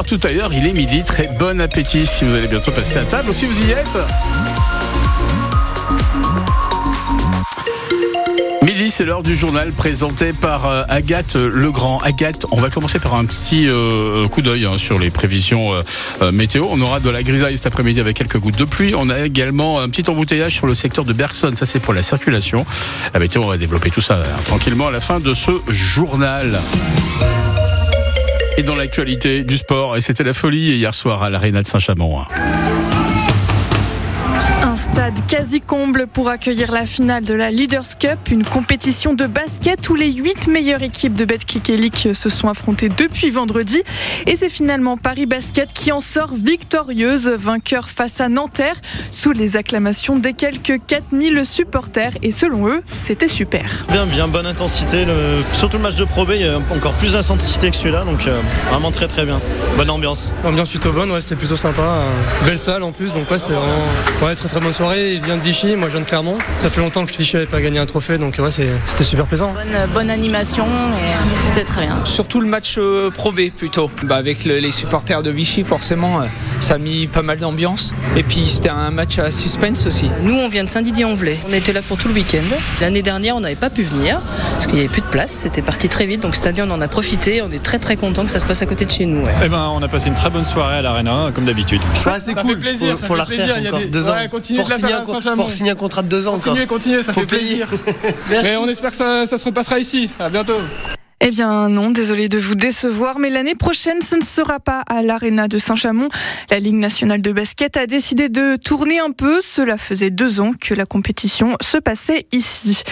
partout ailleurs, il est midi. Très bon appétit si vous allez bientôt passer à table ou si vous y êtes. Midi, c'est l'heure du journal présenté par euh, Agathe Legrand. Agathe, on va commencer par un petit euh, coup d'œil hein, sur les prévisions euh, météo. On aura de la grisaille cet après-midi avec quelques gouttes de pluie. On a également un petit embouteillage sur le secteur de Bergson. Ça, c'est pour la circulation. La météo, on va développer tout ça tranquillement à la fin de ce journal. Et dans l'actualité du sport, et c'était la folie hier soir à l'Arena de Saint-Chamond. Stade quasi comble pour accueillir la finale de la Leaders Cup, une compétition de basket où les 8 meilleures équipes de Betclic Elite se sont affrontées depuis vendredi. Et c'est finalement Paris Basket qui en sort victorieuse, vainqueur face à Nanterre, sous les acclamations des quelques 4000 supporters. Et selon eux, c'était super. Bien, bien, bonne intensité. Le... Surtout le match de Pro B, il y a encore plus d'intensité que celui-là, donc euh, vraiment très très bien. Bonne ambiance. Ambiance plutôt bonne, ouais, c'était plutôt sympa. Euh, belle salle en plus, donc ouais, c'était vraiment ouais, très très bonne soirée. Il vient de Vichy, moi je viens de Clermont. Ça fait longtemps que Vichy n'avait pas gagné un trophée, donc ouais, c'était super plaisant. Bonne, bonne animation et c'était très bien. Surtout le match euh, Pro B plutôt. Bah, avec le- les supporters de Vichy, forcément, euh, ça a mis pas mal d'ambiance. Et puis c'était un match à suspense aussi. Nous, on vient de Saint-Didier-en-Velay. On était là pour tout le week-end. L'année dernière, on n'avait pas pu venir parce qu'il n'y avait plus de place. C'était parti très vite. Donc cette année, on en a profité. On est très très content que ça se passe à côté de chez nous. ouais. Eh ben, on a passé une très bonne soirée à l'Arena, comme d'habitude. Ouais, c'est cool. plaisir, faut, ça faut fait la plaisir, il y a des- deux ouais, ans. Pour la signer, faire un à con- Saint-Chamond. pour signer un contrat de deux ans Continuez, encore. continuez, ça Faut fait plaisir. Merci. Mais on espère que ça, ça se repassera ici. À bientôt. Eh bien non, désolé de vous décevoir, mais l'année prochaine, ce ne sera pas à l'Arena de Saint-Chamond. La Ligue nationale de basket a décidé de tourner un peu. Cela faisait deux ans que la compétition se passait ici.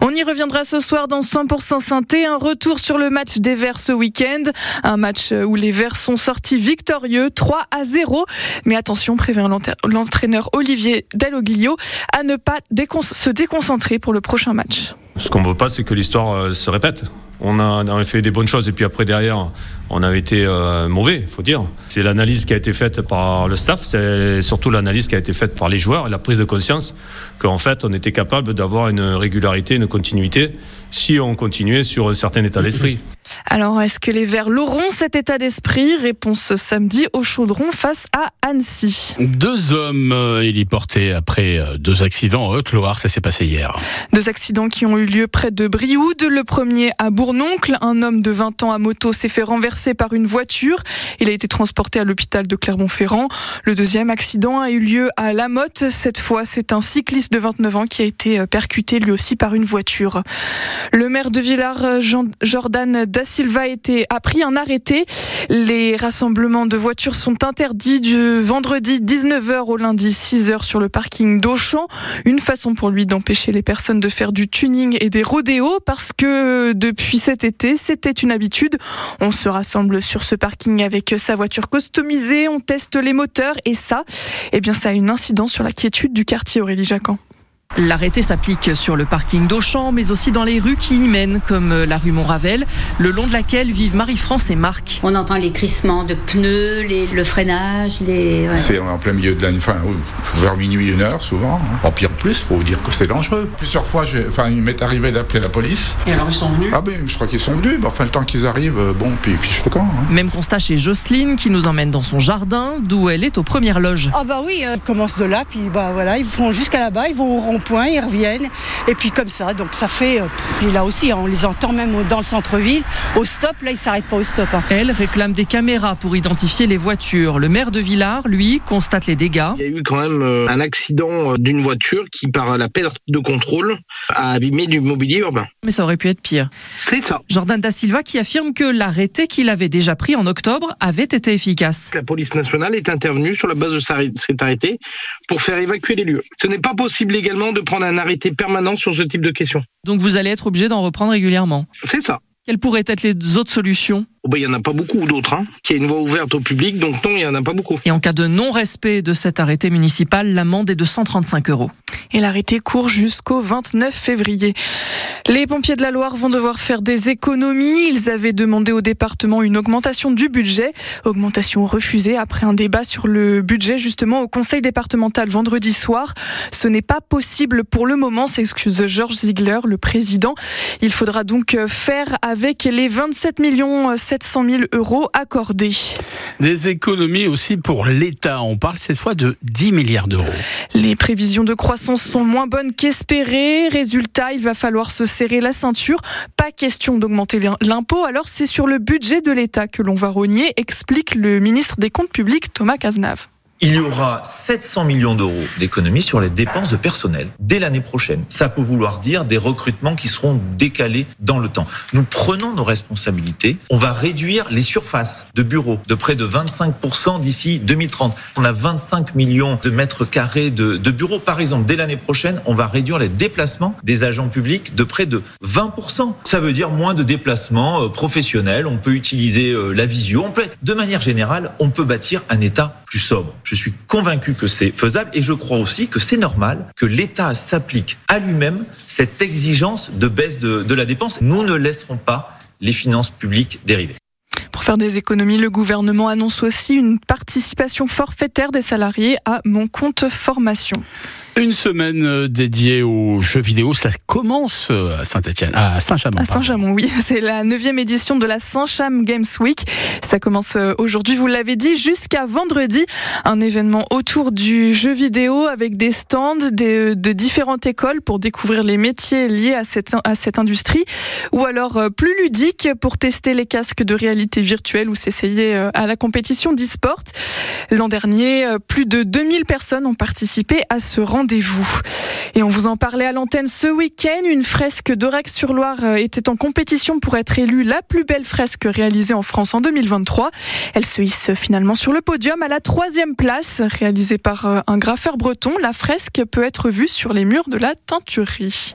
On y reviendra ce soir dans 100% Synthé. Un retour sur le match des Verts ce week-end. Un match où les Verts sont sortis victorieux, 3 à 0. Mais attention, prévient l'entra- l'entraîneur Olivier Dalloglio à ne pas se déconcentrer pour le prochain match. Ce qu'on ne veut pas, c'est que l'histoire euh, se répète. On a, a fait des bonnes choses et puis après derrière, on avait été euh, mauvais, faut dire. C'est l'analyse qui a été faite par le staff, c'est surtout l'analyse qui a été faite par les joueurs et la prise de conscience qu'en fait, on était capable d'avoir une régularité, une continuité si on continuait sur un certain état d'esprit. Alors, est-ce que les Verts l'auront cet état d'esprit? Réponse samedi au Chaudron face à Annecy. Deux hommes euh, héliportés après euh, deux accidents en Haute-Loire, ça s'est passé hier. Deux accidents qui ont eu lieu près de Brioude. Le premier à Bournoncle. Un homme de 20 ans à moto s'est fait renverser par une voiture. Il a été transporté à l'hôpital de Clermont-Ferrand. Le deuxième accident a eu lieu à La Motte. Cette fois, c'est un cycliste de 29 ans qui a été euh, percuté lui aussi par une voiture. Le maire de Villars, euh, Jean- Jordan Da Silva, a, été, a pris un arrêté. Les rassemblements de voitures sont interdits du vendredi 19h au lundi 6h sur le parking d'Auchan. Une façon pour lui d'empêcher les personnes de faire du tuning et des rodéos parce que depuis cet été, c'était une habitude. On se rassemble sur ce parking avec sa voiture customisée, on teste les moteurs et ça, eh bien, ça a une incidence sur la quiétude du quartier Aurélie Jacquan. L'arrêté s'applique sur le parking d'Auchan, mais aussi dans les rues qui y mènent, comme la rue Montravel, le long de laquelle vivent Marie-France et Marc. On entend les crissements de pneus, les- le freinage, les. ouais. C'est en plein milieu de la enfin, oui, vers minuit, une heure souvent. hein. En pire plus, faut dire que c'est dangereux. Plusieurs fois, enfin, il m'est arrivé d'appeler la police. Et alors ils sont venus? Ah ben, je crois qu'ils sont venus. Mais enfin, le temps qu'ils arrivent, euh, bon, puis fiche le camp. hein. Même constat chez Jocelyne, qui nous emmène dans son jardin, d'où elle est aux premières loges. Ah bah oui, euh, ils commencent de là, puis bah voilà, ils vont jusqu'à là-bas, ils vont au rond-point, ils reviennent, et puis comme ça, donc ça fait, euh, puis là aussi, on les entend même dans le centre-ville, au stop, là ils s'arrêtent pas au stop. hein. Elle réclame des caméras pour identifier les voitures. Le maire de Villars, lui, constate les dégâts. Il y a eu quand même euh, un accident euh, d'une voiture qui, par la perte de contrôle, a abîmé du mobilier urbain. Mais ça aurait pu être pire. C'est ça. Jordan Da Silva qui affirme que l'arrêté qu'il avait déjà pris en octobre avait été efficace. La police nationale est intervenue sur la base de sa- cet arrêté pour faire évacuer les lieux. Ce n'est pas possible de prendre un arrêté permanent sur ce type de questions. Donc vous allez être obligé d'en reprendre régulièrement. C'est ça. Quelles pourraient être les autres solutions Oh ben, Il n'y en a pas beaucoup d'autres. Hein. Il y a une voie ouverte au public, donc non, il n'y en a pas beaucoup. Et en cas de non-respect de cet arrêté municipal, l'amende est de 135 euros. Et l'arrêté court jusqu'au 29 février. Les pompiers de la Loire vont devoir faire des économies. Ils avaient demandé au département une augmentation du budget. Augmentation refusée après un débat sur le budget justement au conseil départemental vendredi soir. Ce n'est pas possible pour le moment, s'excuse Georges Ziegler, le président. Il faudra donc faire avec les 27 millions 700 000 euros accordés. Des économies aussi pour l'État. On parle cette fois de 10 milliards d'euros. Les prévisions de croissance sont moins bonnes qu'espérées. Résultat, il va falloir se serrer la ceinture. Pas question d'augmenter l'impôt. Alors c'est sur le budget de l'État que l'on va rogner, explique le ministre des Comptes publics Thomas Cazenave il y aura 700 millions d'euros d'économies sur les dépenses de personnel dès l'année prochaine. Ça peut vouloir dire des recrutements qui seront décalés dans le temps. Nous prenons nos responsabilités. On va réduire les surfaces de bureaux de près de 25% d'ici 2030. On a 25 millions de mètres carrés de, bureaux. Par exemple, dès l'année prochaine, on va réduire les déplacements des agents publics de près de 20%. Ça veut dire moins de déplacements euh, professionnels. On peut utiliser euh, la visio. On peut de manière générale, on peut bâtir un État plus sobre. Je suis convaincu que c'est faisable et je crois aussi que c'est normal que l'État s'applique à lui-même cette exigence de baisse de, de la dépense. Nous ne laisserons pas les finances publiques dériver. Pour faire des économies, le gouvernement annonce aussi une participation forfaitaire des salariés à mon compte formation. Une semaine euh, dédiée aux jeux vidéo, ça commence euh, à Saint-Etienne, à Saint-Chamond. À Saint-Chamond, oui. C'est la neuvième édition de la Saint-Cham Games Week. Ça commence euh, aujourd'hui, vous l'avez dit, jusqu'à vendredi. Un événement autour du jeu vidéo avec des stands de, différentes écoles pour découvrir les métiers liés à cette, à cette industrie. Ou alors plus ludique pour tester les casques de réalité virtuelle ou s'essayer à la compétition d'e-sport. L'an dernier, plus de 2000 personnes ont participé à ce rendez Et on vous en parlait à l'antenne ce week-end. Une fresque d'Aurec-sur-Loire euh, était en compétition pour être élue la plus belle fresque réalisée en France en 2023. Elle se hisse finalement sur le podium à la troisième place. Réalisée par euh, un graffeur breton, la fresque peut être vue sur les murs de la teinturerie.